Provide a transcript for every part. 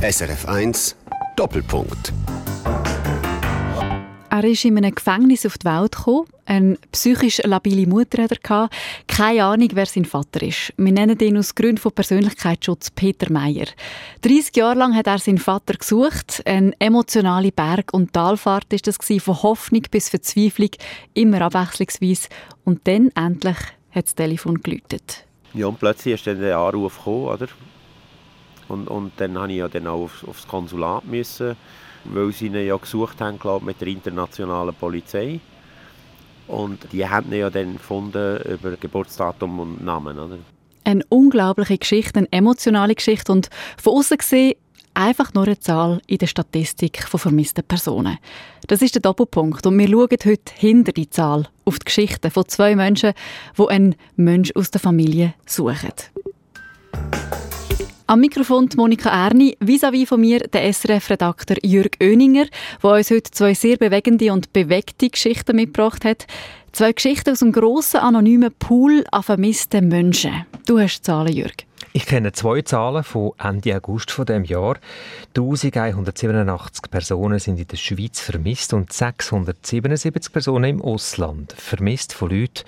SRF 1 Doppelpunkt. Er ist in einem Gefängnis auf die Welt gekommen. Eine psychisch labile Mutter hat er Keine Ahnung, wer sein Vater ist. Wir nennen ihn aus Gründen von Persönlichkeitsschutz Peter Meyer. 30 Jahre lang hat er seinen Vater gesucht. Eine emotionale Berg- und Talfahrt ist das von Hoffnung bis Verzweiflung, immer abwechslungsweise. Und dann endlich hat das Telefon geläutet. Ja, und plötzlich ist dann der Anruf gekommen, oder? Und, und dann musste ich ja dann auch aufs, aufs Konsulat müssen weil sie ihn ja gesucht haben, glaube mit der internationalen Polizei. Und die haben ihn ja dann gefunden über Geburtsdatum und Namen. Oder? Eine unglaubliche Geschichte, eine emotionale Geschichte und von außen gesehen einfach nur eine Zahl in der Statistik von vermissten Personen. Das ist der Doppelpunkt und wir schauen heute hinter die Zahl auf die Geschichte von zwei Menschen, die einen Mensch aus der Familie suchen. Am Mikrofon Monika Erni, vis-à-vis von mir der SRF-Redakteur Jürg Oeninger, der uns heute zwei sehr bewegende und bewegte Geschichten mitgebracht hat. Zwei Geschichten aus einem grossen anonymen Pool an vermissten Menschen. Du hast Zahlen, Jürg. Ich kenne zwei Zahlen von Ende August von dem Jahr. 1187 Personen sind in der Schweiz vermisst und 677 Personen im Ausland. Vermisst von Leuten,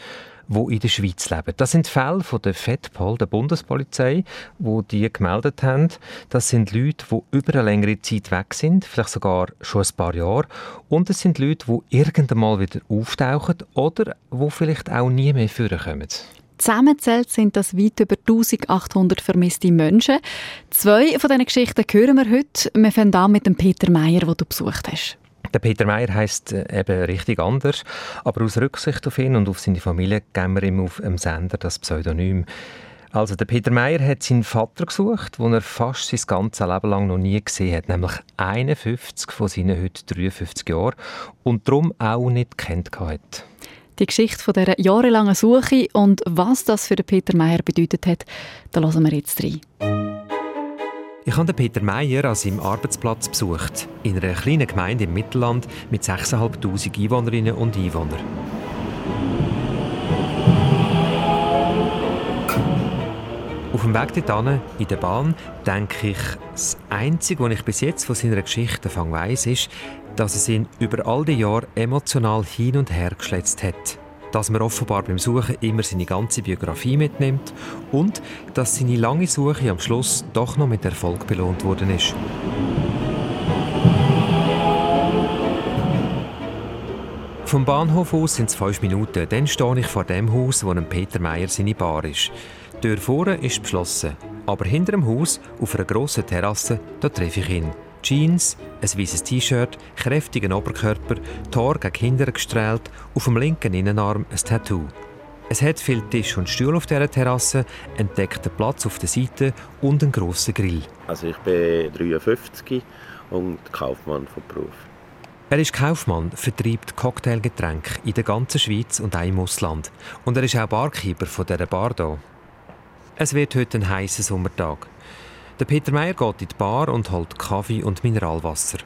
die in der Schweiz leben. Das sind Fälle von der FEDPOL, der Bundespolizei, wo die gemeldet haben. Das sind Leute, die über eine längere Zeit weg sind, vielleicht sogar schon ein paar Jahre. Und es sind Leute, die irgendwann mal wieder auftauchen oder die vielleicht auch nie mehr vorkommen. Zusammenzählt sind das weit über 1800 vermisste Menschen. Zwei von diesen Geschichten hören wir heute. Wir fangen an mit dem Peter Meyer, den du besucht hast. Der Peter Meyer heißt äh, eben richtig anders, aber aus Rücksicht auf ihn und auf seine Familie geben wir ihm auf dem Sender das Pseudonym. Also der Peter Meyer hat seinen Vater gesucht, den er fast sein ganzes Leben lang noch nie gesehen hat, nämlich 51 von seinen heute 53 Jahren und darum auch nicht kennt hat. Die Geschichte von dieser jahrelangen Suche und was das für den Peter Meyer bedeutet hat, da lassen wir jetzt rein. Ich habe Peter Meyer an seinem Arbeitsplatz besucht, in einer kleinen Gemeinde im Mittelland mit 6'500 Einwohnerinnen und Einwohnern. Auf dem Weg dorthin, in der Bahn, denke ich, das Einzige, was ich bis jetzt von seiner Geschichte weiss, ist, dass es ihn über all die Jahre emotional hin und her geschletzt hat dass man offenbar beim Suchen immer seine ganze Biografie mitnimmt und dass seine lange Suche am Schluss doch noch mit Erfolg belohnt worden ist. Vom Bahnhof aus sind es fünf Minuten. Dann stehe ich vor dem Haus, wo Peter Meyer seine Bar ist. Die Tür vorne ist beschlossen, aber hinter dem Haus, auf einer grossen Terrasse, da treffe ich ihn. Jeans, ein weißes T-Shirt, kräftigen Oberkörper, Tor gegen hinten gestrahlt, auf dem linken Innenarm ein Tattoo. Es hat viel Tisch und Stuhl auf dieser Terrasse, entdeckten Platz auf der Seite und einen grossen Grill. Also ich bin 53 und Kaufmann von Beruf. Er ist Kaufmann, vertreibt Cocktailgetränke in der ganzen Schweiz und auch im Ausland. Und er ist auch Barkeeper von dieser Bar hier. Es wird heute ein heißer Sommertag. Der Peter Meyer geht in die Bar und holt Kaffee und Mineralwasser.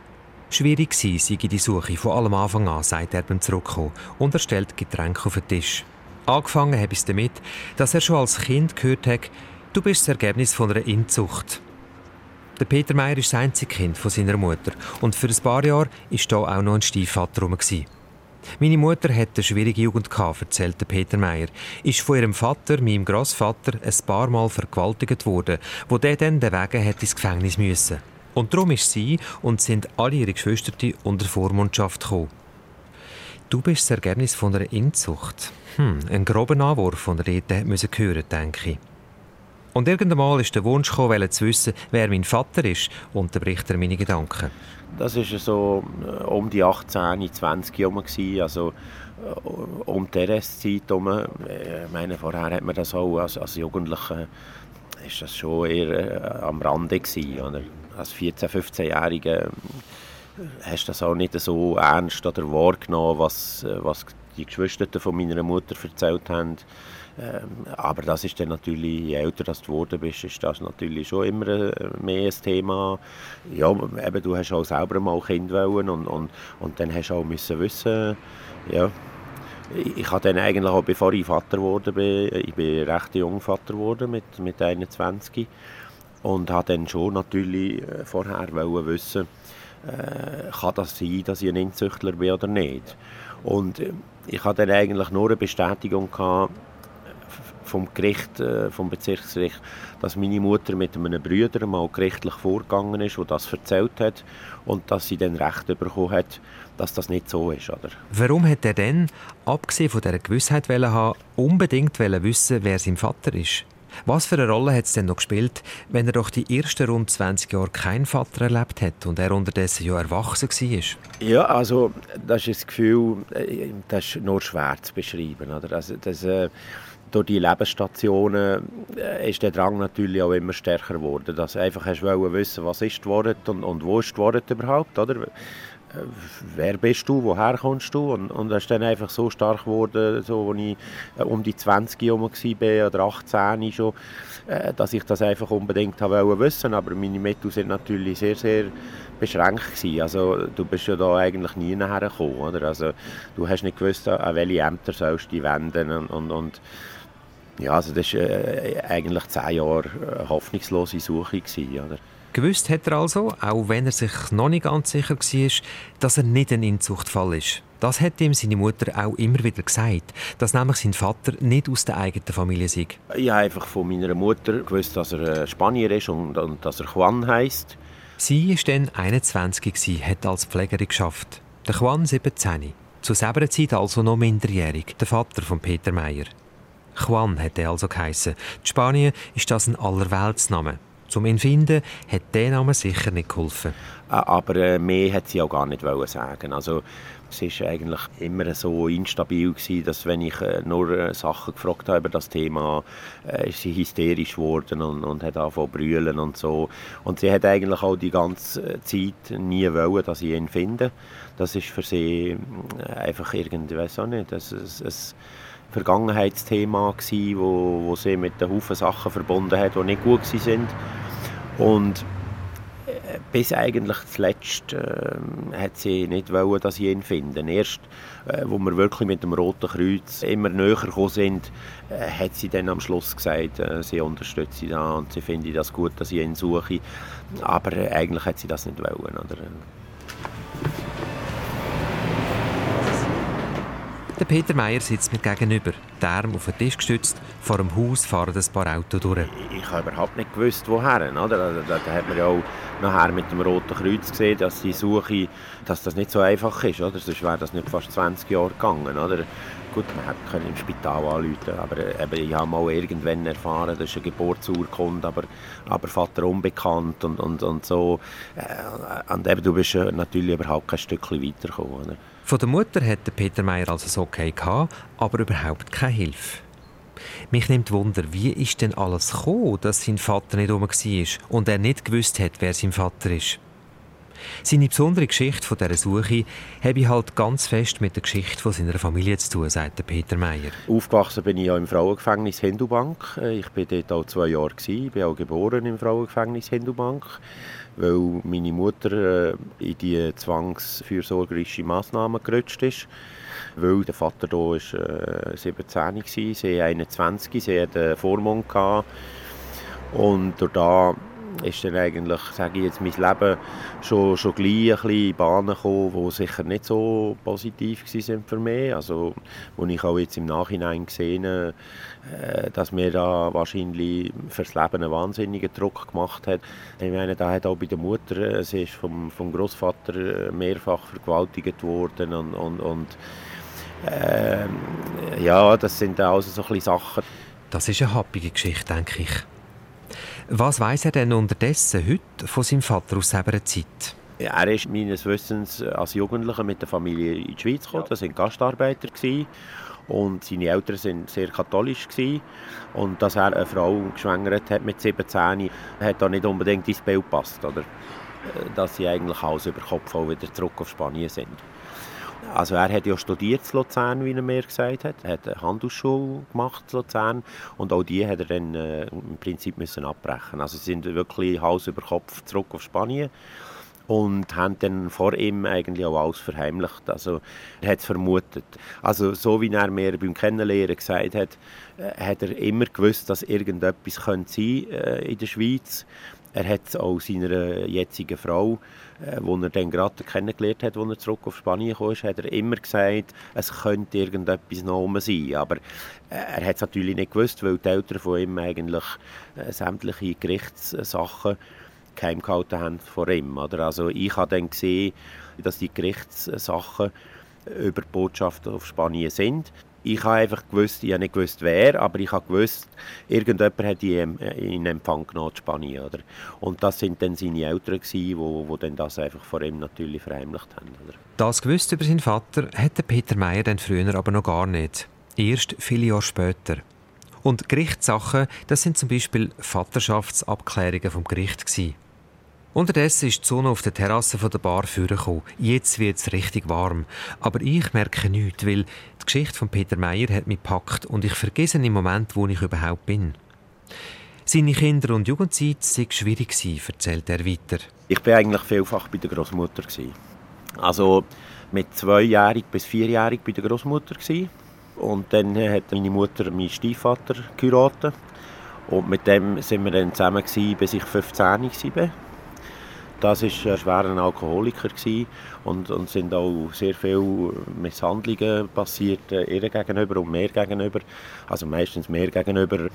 Schwierig sei die Suche von allem Anfang an, sagt er beim Zurückkommen und er stellt Getränke auf den Tisch. Angefangen habe es damit, dass er schon als Kind gehört hat, du bist das Ergebnis von einer Inzucht. Der Peter Meyer ist das einzige Kind von seiner Mutter und für ein paar Jahre war da auch noch ein Stiefvater rum. Meine Mutter hatte eine schwierige Jugend erzählte Peter Meyer. Ist von ihrem Vater, meinem Großvater, ein paar Mal vergewaltigt worden, wo der dann wegen hat ins Gefängnis müssen. Und darum ist sie und sind alle ihre Geschwister unter Vormundschaft gekommen. Du bist das Ergebnis von einer Inzucht. Hm, ein grober Anwurf von der Rede müssen hören, denke ich. Und irgendwann ist der Wunsch gekommen, zu wissen, wer mein Vater ist, unterbricht er meine Gedanken. Das war so äh, um die 18, 20 herum. Also äh, um die RS-Zeit herum. Äh, ich meine, vorher hat man das auch als, als Jugendlicher ist das schon eher am Rande gewesen, oder? Als 14-, 15-Jähriger hast du das auch nicht so ernst oder wahrgenommen, was, was die Geschwister von meiner Mutter erzählt haben. Ähm, aber das ist dann natürlich, je älter du geworden bist, ist das natürlich schon immer äh, mehr ein Thema. Ja, eben, du hast auch selber mal Kind wollen und, und, und dann hast du auch müssen wissen, ja, ich habe dann eigentlich auch, bevor ich Vater wurde, bin, ich bin recht jung Vater geworden, mit, mit 21. und habe dann schon natürlich äh, vorher wissen, äh, kann das sein, dass ich ein Inzüchtler bin oder nicht. Und äh, ich hatte dann eigentlich nur eine Bestätigung gehabt, vom Gericht, äh, vom Bezirksgericht, dass meine Mutter mit einem Bruder mal gerichtlich vorgegangen ist, der das erzählt hat und dass sie dann Recht bekommen hat, dass das nicht so ist. Oder? Warum hat er denn, abgesehen von dieser Gewissheit haben, unbedingt wissen, wer sein Vater ist? Was für eine Rolle hat es denn noch gespielt, wenn er doch die ersten rund 20 Jahre keinen Vater erlebt hat und er unterdessen ja erwachsen war? Ja, also das ist das Gefühl, äh, das ist nur schwer zu beschreiben. Oder? Also, das, äh, durch die Lebensstationen äh, ist der Drang natürlich auch immer stärker geworden. Dass du einfach hast wissen, was ist geworden und, und wo ist geworden überhaupt, oder? Äh, wer bist du, woher kommst du? Und, und das ist dann einfach so stark geworden, so, als ich äh, um die 20 Jahre war oder 18 schon, dass ich das einfach unbedingt wollte wissen. Aber meine Mittel sind natürlich sehr, sehr beschränkt gewesen. Also du bist ja da eigentlich nie hergekommen, oder? Also du hast nicht gewusst, an welche Ämter sollst du dich wenden und, und, und ja, also das war äh, eigentlich zehn Jahre eine hoffnungslose Suche. Gewesen, oder? Gewusst hat er also, auch wenn er sich noch nicht ganz sicher war, dass er nicht ein Inzuchtfall ist. Das hat ihm seine Mutter auch immer wieder gesagt, dass nämlich sein Vater nicht aus der eigenen Familie sei. Ich habe einfach von meiner Mutter gewusst, dass er äh, Spanier ist und, und dass er Juan heisst. Sie war dann 21, hat als Pflegerin geschafft. Der Juan 17. Zu selber Zeit also noch minderjährig, der Vater von Peter Meyer. Juan hat er also geheissen. In Spanien ist das ein Allerweltsname. Zum ihn finden hat der Name sicher nicht geholfen. Ah, aber äh, mehr hat sie auch gar nicht sagen. Also es war eigentlich immer so instabil gewesen, dass wenn ich äh, nur äh, Sachen gefragt habe über das Thema, ist sie hysterisch geworden und, und hat angefangen zu brüllen und so. Und sie hat eigentlich auch die ganze Zeit nie wollen, dass ich ihn finde. Das ist für sie einfach irgendwie, weiß auch nicht, es, es Vergangenheitsthema gewesen, wo, wo sie mit einem Haufen Sachen verbunden hat, die nicht gut waren. Und äh, bis eigentlich zuletzt äh, hat sie nicht wollen, dass ich ihn finde. Erst, äh, wo wir wirklich mit dem Roten Kreuz immer näher gekommen sind, äh, hat sie dann am Schluss gesagt, äh, sie unterstützt sie da und sie finde das gut, dass ich ihn suche. Aber äh, eigentlich hat sie das nicht wollen. Oder? Der Peter Meier sitzt mir gegenüber, der Arm auf den Tisch gestützt. Vor dem Haus fahren ein paar Autos durch. Ich habe überhaupt nicht gewusst, woher. Oder? Also, da, da hat man ja auch nachher mit dem Roten Kreuz gesehen, dass die Suche dass das nicht so einfach ist. Oder? Sonst wäre das nicht fast 20 Jahre gegangen. Oder? Gut, man hätte im Spital anrufen aber eben, ich habe mal irgendwann erfahren, das ist eine Geburtsurkunde, aber, aber Vater unbekannt und, und, und so. Äh, und eben, du bist natürlich überhaupt kein Stückchen weitergekommen. Oder? Von der Mutter hatte Peter Meyer also das Okay gehabt, aber überhaupt keine Hilfe. Mich nimmt Wunder, wie ist denn alles gekommen, dass sein Vater nicht rum war und er nicht gewusst hat, wer sein Vater ist. Seine besondere Geschichte von dieser Suche habe ich halt ganz fest mit der Geschichte von seiner Familie zu tun, sagt Peter Meyer. Aufgewachsen bin ich ja im Frauengefängnis Hindubank. Ich war dort auch zwei Jahre. Ich bin auch geboren im Frauengefängnis Hindubank weil meine Mutter äh, in die zwangsfürsorgerische Massnahmen gerutscht ist. Weil der Vater hier war äh, 17 war, sie 21, sie hatte einen Vormund. Gehabt. Und durch da ist dann eigentlich, sage ich jetzt, mein Leben schon, schon gleich ein bisschen in Bahnen gekommen, die sicher nicht so positiv waren für mich. Also, wo ich auch jetzt im Nachhinein gesehen äh, dass mir da wahrscheinlich fürs Leben einen wahnsinnigen Druck gemacht hat. Ich meine, da hat auch bei der Mutter, äh, sie ist vom, vom Großvater mehrfach vergewaltigt worden und, und, und äh, ja, das sind also so ein Sachen. Das ist eine happige Geschichte, denke ich. Was weiß er denn unterdessen heute von seinem Vater aus seiner Zeit? Er ist meines Wissens als Jugendlicher mit der Familie in die Schweiz gekommen. Das waren Gastarbeiter. Und seine Eltern waren sehr katholisch. Und dass er eine Frau geschwängert hat mit 17, hat da nicht unbedingt ins Bild gepasst. Oder? Dass sie eigentlich alles über Kopf wieder zurück auf Spanien sind. Also er hat ja studiert in Luzern, wie er mir gesagt hat. Er hat eine Handelsschule gemacht in Luzern und auch die hat er dann äh, im Prinzip müssen abbrechen. Also sie sind wirklich Hals über Kopf zurück auf Spanien. und haben dann vor ihm eigentlich auch alles verheimlicht. Also er hat es vermutet. Also so wie er mir beim Kennenlernen gesagt hat, äh, hat er immer gewusst, dass irgendetwas könnte sein äh, in der Schweiz. Er hat auch seiner jetzigen Frau, äh, wo er dann gerade kennengelernt hat, als er zurück auf Spanien kam, hat er immer gesagt, es könnte irgendetwas noch sein. Aber äh, er hat es natürlich nicht gewusst, weil die Eltern von ihm eigentlich äh, sämtliche Gerichtssachen geheim gehalten haben vor ihm. Oder? Also ich habe dann gesehen, dass die Gerichtssachen über die Botschaft auf Spanien sind. Ich habe einfach gewusst, ich habe nicht gewusst, wer, aber ich habe gewusst, irgendjemand hat ihn in Empfang genommen in Spanien. Oder? Und das sind dann seine Eltern, die wo, das einfach vor ihm natürlich verheimlicht haben. Oder? Das gewusst über seinen Vater hätte Peter Meyer dann früher aber noch gar nicht. Erst viele Jahre später. Und Gerichtssachen, das sind zum Beispiel Vaterschaftsabklärungen vom Gericht gewesen. Unterdessen ist die Sonne auf der Terrasse der Bar vorgekommen. Jetzt wird es richtig warm. Aber ich merke nichts, weil die Geschichte von Peter Meyer hat mich gepackt und ich vergesse im Moment, wo ich überhaupt bin. Seine Kinder- und Jugendzeit sei schwierig erzählt er weiter. Ich war eigentlich vielfach bei der Großmutter Also mit zweijährig bis vierjährig bei der Großmutter und dann hat meine Mutter meinen Stiefvater geheiratet und mit dem sind wir dann zusammen bis ich 15 war. Das war ein schwerer Alkoholiker und, und sind auch sehr viele Misshandlungen passiert, äh, ihr gegenüber und mir gegenüber. Also meistens mir gegenüber.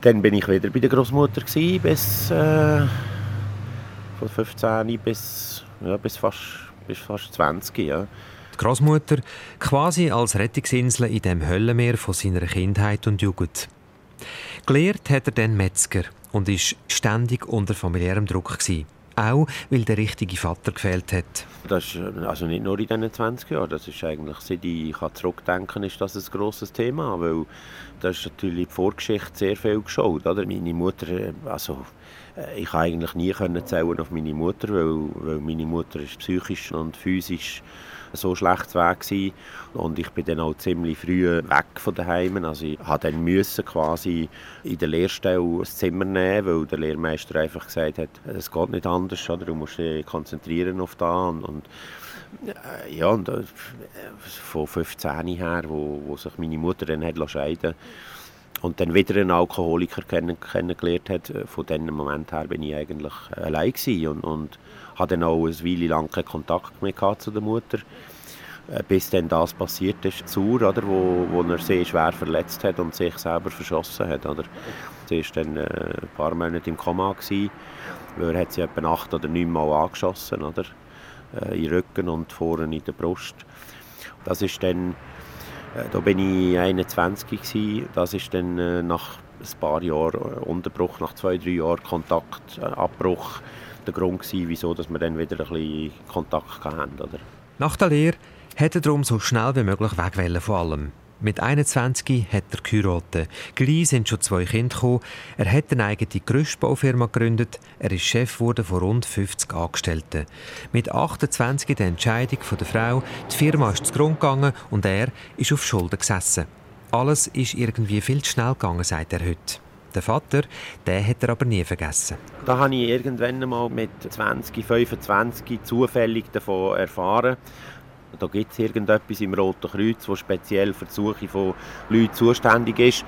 Dann bin ich wieder bei der Großmutter bis äh, von 15 bis, ja, bis, fast, bis fast 20. Ja. Die Großmutter quasi als Rettungsinsel in dem Höllenmeer von seiner Kindheit und Jugend. Gelehrt hat er dann Metzger und ist ständig unter familiärem Druck gewesen. Auch, weil der richtige Vater gefehlt hat. Das ist also nicht nur in diesen 20 Jahren, das ist eigentlich, seit ich zurückdenken ist das ein grosses Thema, weil das ist natürlich die Vorgeschichte sehr viel geschaut. Oder? Meine Mutter, also äh, ich konnte eigentlich nie zählen auf meine Mutter, weil, weil meine Mutter ist psychisch und physisch so schlecht weg gewesen. und ich bin dann auch ziemlich früh weg von daheim. Also ich musste dann müssen quasi in der Lehrstelle das Zimmer nehmen, weil der Lehrmeister einfach gesagt hat, es geht nicht anders, oder? du musst dich konzentrieren auf da und, und äh, ja, und äh, von 15 her, wo, wo sich meine Mutter dann hat scheiden und dann wieder einen Alkoholiker kenn kennengelernt hat, äh, von diesem Moment her bin ich eigentlich allein und, und hatte dann auch eine Weile lang keinen Kontakt mehr zu der Mutter, äh, bis dann das passiert ist, Zur, oder, wo, wo er sehr schwer verletzt hat und sich selber verschossen hat. Oder. Sie war dann äh, ein paar Monate im Koma, gewesen, weil er hat sie etwa acht oder neun Mal angeschossen, oder? Äh, den Rücken und vorne in der Brust. Das ist dann, da bin ich 21 gewesen, das ist dann nach ein paar Jahren Unterbruch, nach zwei, drei Jahren Kontaktabbruch, der Grund gewesen, wieso dass wir dann wieder ein bisschen Kontakt hatten. Oder? Nach der Lehre hätte er darum so schnell wie möglich weg von allem. Mit 21 hat er geheiratet. Gleich sind schon zwei Kinder gekommen. Er hat eine eigene Gerüstbaufirma gegründet. Er ist Chef wurde von rund 50 Angestellten. Mit 28 die Entscheidung von der Frau. Die Firma ist zu Grund gegangen und er ist auf Schulden gesessen. Alles ist irgendwie viel zu schnell gegangen, sagt er heute. Der Vater, den hat er aber nie vergessen. Da habe ich irgendwann mal mit 20, 25 zufällig davon erfahren. Da gibt es irgendetwas im Roten Kreuz, das speziell für die Suche von Leuten zuständig ist.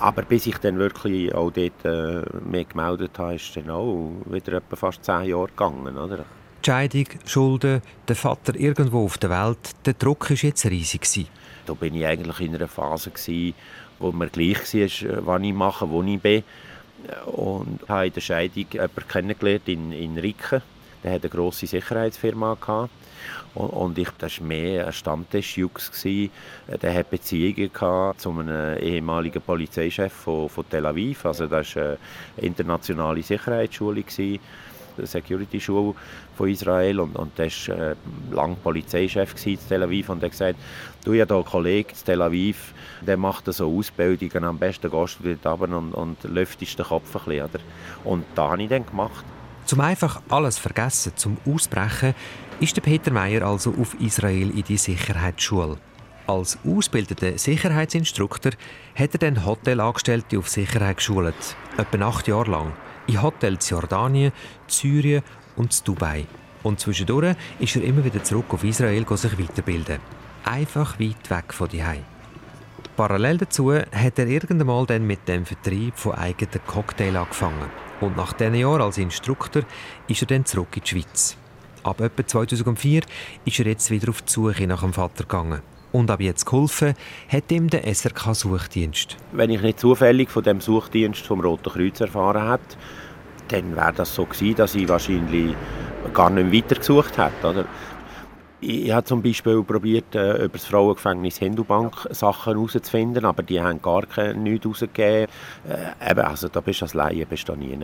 Aber bis ich dann wirklich auch dort äh, mich gemeldet habe, ist dann auch wieder etwa fast zehn Jahre gegangen. Oder? Die Scheidung, Schulden, der Vater irgendwo auf der Welt, der Druck war jetzt riesig. Da bin ich eigentlich in einer Phase, gewesen, wo mir gleich war, was ich mache, wo ich bin. Und habe in der Scheidung jemanden kennengelernt in, in Ricken. Der hatte eine grosse Sicherheitsfirma. Gehabt. Und, ich, das war mehr ein Stammtischjux. Der hatte Beziehungen zu einem ehemaligen Polizeichef von, von Tel Aviv. Also das war eine internationale Sicherheitsschule. Gewesen. Security Schule von Israel und, und der war äh, lange Polizeichef in Tel Aviv und hat gesagt, du ja da einen Kollegen in Tel Aviv, der macht so Ausbildungen, am besten gehst du dort runter und, und lüftest den Kopf ein bisschen. Oder? Und da habe ich dann gemacht. Zum einfach alles vergessen, zum Ausbrechen, ist der Peter Meyer also auf Israel in die Sicherheitsschule. Als ausgebildeter Sicherheitsinstruktor hat er dann Hotelangestellte auf Sicherheit geschult, etwa acht Jahre lang in Hotels Jordanien, Syrien und Dubai. Und zwischendurch ist er immer wieder zurück auf Israel sich weiterbilden. Einfach weit weg von Hause. Parallel dazu hat er irgendwann dann mit dem Vertrieb von eigenen Cocktail angefangen. Und nach diesen Jahren als Instruktor ist er dann zurück in die Schweiz. Ab etwa 2004 ist er jetzt wieder auf die Suche nach dem Vater gegangen. Und ab jetzt geholfen hat ihm der SRK-Suchdienst. Wenn ich nicht zufällig von dem Suchdienst vom Roten Kreuz erfahren hätte, dann wäre das so gewesen, dass ich wahrscheinlich gar nicht weiter gesucht hätte. Oder? Ich habe zum Beispiel probiert, äh, über das Frauengefängnis Hindubank Sachen herauszufinden, aber die haben gar nichts herausgegeben. Äh, eben, also da bist du als Laie bist du nie.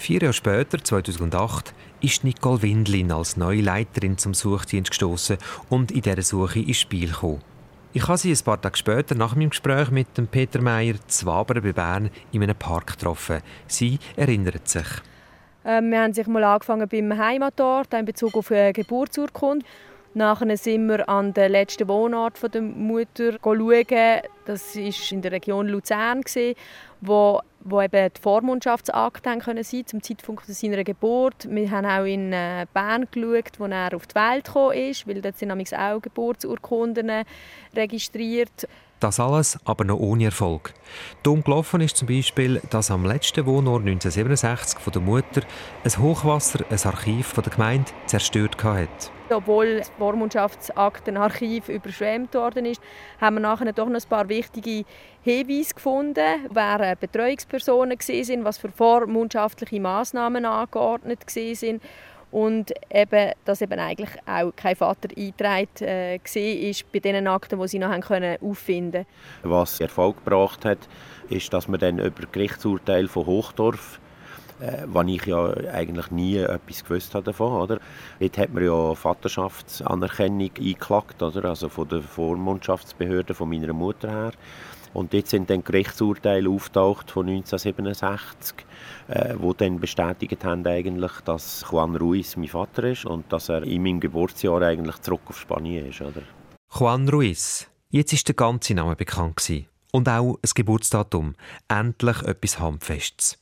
Vier Jahre später, 2008, ist Nicole Windlin als neue Leiterin zum Suchdienst gestoßen und in dieser Suche ins Spiel gekommen. Ich habe sie ein paar Tage später nach meinem Gespräch mit dem Peter Meyer zu Wabern bei Bern in einem Park getroffen. Sie erinnert sich. Ähm, wir haben sich mal angefangen beim Heimatort in Bezug auf eine Geburtsurkunde. Nachher sind wir an den letzten Wohnort der Mutter schauen. Das war in der Region Luzern, wo, wo eben die Vormundschaftsakte können sein zum Zeitpunkt seiner Geburt. Wir haben auch in äh, Bern geschaut, wo er auf die Welt gekommen ist, weil dort sind auch Geburtsurkunden registriert. Das alles aber noch ohne Erfolg. Dumm gelaufen ist zum Beispiel, dass am letzten Wohnort 1967 von der Mutter ein Hochwasser ein Archiv der Gemeinde zerstört hat. Obwohl das Vormundschaftsaktenarchiv überschwemmt worden ist, haben wir nachher doch noch ein paar wichtige Hinweise gefunden, wer Betreuungspersonen waren, was für vormundschaftliche Massnahmen angeordnet waren und eben, dass eben eigentlich auch kein Vater eingetragen äh, war bei den Akten, die sie noch haben können auffinden Was Erfolg gebracht hat, ist, dass man dann über Gerichtsurteil von Hochdorf äh, was ich ja eigentlich nie etwas gewusst habe davon. Oder? Dort hat man ja Vaterschaftsanerkennung eingeklagt, oder? also von der Vormundschaftsbehörde von meiner Mutter her. Und jetzt sind dann Gerichtsurteile auftaucht von 1967, äh, wo dann bestätigt haben eigentlich, dass Juan Ruiz mein Vater ist und dass er in meinem Geburtsjahr eigentlich zurück auf Spanien ist, oder? Juan Ruiz. Jetzt ist der ganze Name bekannt gewesen. und auch das Geburtsdatum. Endlich etwas Handfestes.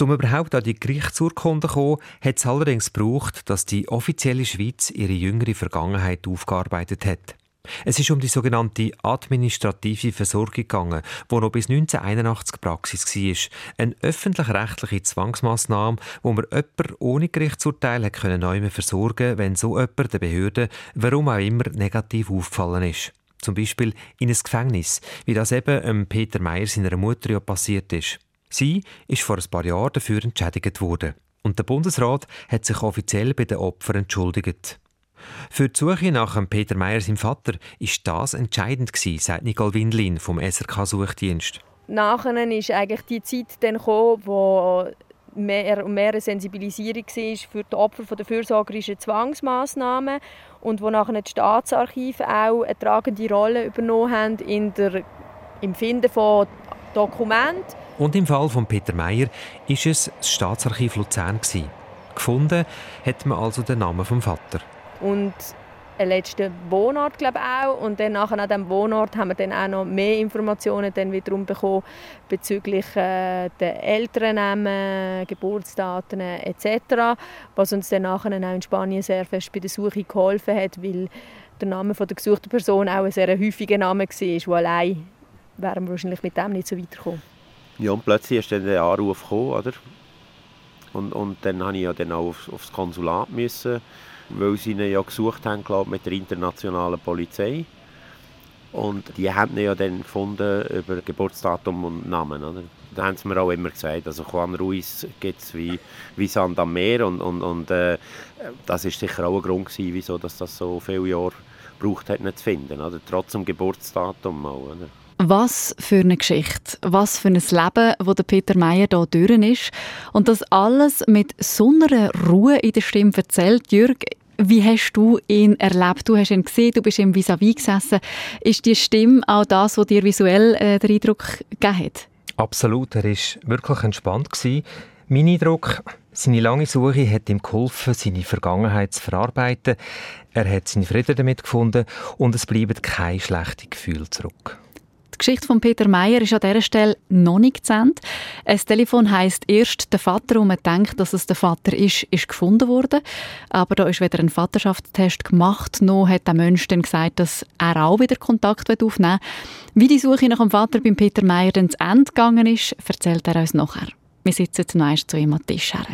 Um überhaupt an die Gerichtsurkunde zu kommen, hat es allerdings gebraucht, dass die offizielle Schweiz ihre jüngere Vergangenheit aufgearbeitet hat. Es ist um die sogenannte administrative Versorgung gegangen, wo noch bis 1981 Praxis war. Eine öffentlich-rechtliche Zwangsmaßnahme, wo man jemanden ohne Gerichtsurteil können neu versorgen wenn so jemand der Behörde, warum auch immer, negativ aufgefallen ist. Zum Beispiel in ein Gefängnis, wie das eben Peter Meyer seiner Mutter ja passiert ist. Sie ist vor ein paar Jahren dafür entschädigt worden. Und der Bundesrat hat sich offiziell bei den Opfern entschuldigt. Für die Suche nach Peter Meyer, seinem Vater, ist das entscheidend gewesen, sagt Nicole Windlin vom SRK-Suchdienst. Nachher ist eigentlich die Zeit dann gekommen, wo mehr und mehr eine Sensibilisierung war für die Opfer der fürsorgerischen Zwangsmaßnahmen und wo nachher die Staatsarchive auch eine tragende Rolle übernommen haben in der im Finden von Dokumenten. Und im Fall von Peter Meyer ist es das Staatsarchiv Luzern Gefunden hat man also den Namen vom Vater und einen letzten Wohnort glaube auch und dann nachher an diesem Wohnort haben wir dann auch noch mehr Informationen dann wiederum bekommen bezüglich äh, der Elternnamen, Geburtsdaten etc., was uns dann nachher auch in Spanien sehr fest bei der Suche geholfen hat, weil der Name von der gesuchten Person auch ein sehr häufiger Name war, wo allein wären wir wahrscheinlich mit dem nicht so weitergekommen. Ja, und plötzlich ist dann der Anruf gekommen, oder? Und, und dann musste ich ja dann auch aufs, aufs Konsulat müssen weil sie ihn ja gesucht haben, glaube mit der internationalen Polizei. Und die haben ihn ja dann gefunden über Geburtsdatum und Namen. Oder? Da haben sie mir auch immer gesagt, also Juan Ruiz gibt es wie, wie Sand am Meer und, und, und äh, das ist sicher auch ein Grund gewesen, wieso dass das so viele Jahre braucht hat, nicht zu finden, oder? trotz dem Geburtsdatum auch. Oder? Was für eine Geschichte, was für ein Leben, wo der Peter Meyer hier durch ist. Und das alles mit so einer Ruhe in der Stimme erzählt. Jürg, wie hast du ihn erlebt? Du hast ihn gesehen, du bist ihm vis-à-vis gesessen. Ist die Stimme auch das, was dir visuell äh, den Eindruck gegeben hat? Absolut, er war wirklich entspannt. Gewesen. Mein Eindruck, seine lange Suche hat ihm geholfen, seine Vergangenheit zu verarbeiten. Er hat seinen Frieden damit gefunden und es bleiben keine schlechten Gefühle zurück. Geschichte von Peter Meyer ist an dieser Stelle noch nicht zu Ende. Ein Telefon heisst erst der Vater und man denkt, dass es der Vater ist, ist gefunden worden. Aber da ist weder ein Vaterschaftstest gemacht, noch hat der Mensch dann gesagt, dass er auch wieder Kontakt aufnehmen will. Wie die Suche nach dem Vater beim Peter Meyer dann zu Ende gegangen ist, erzählt er uns nachher. Wir sitzen zuerst zu ihm am Tisch her.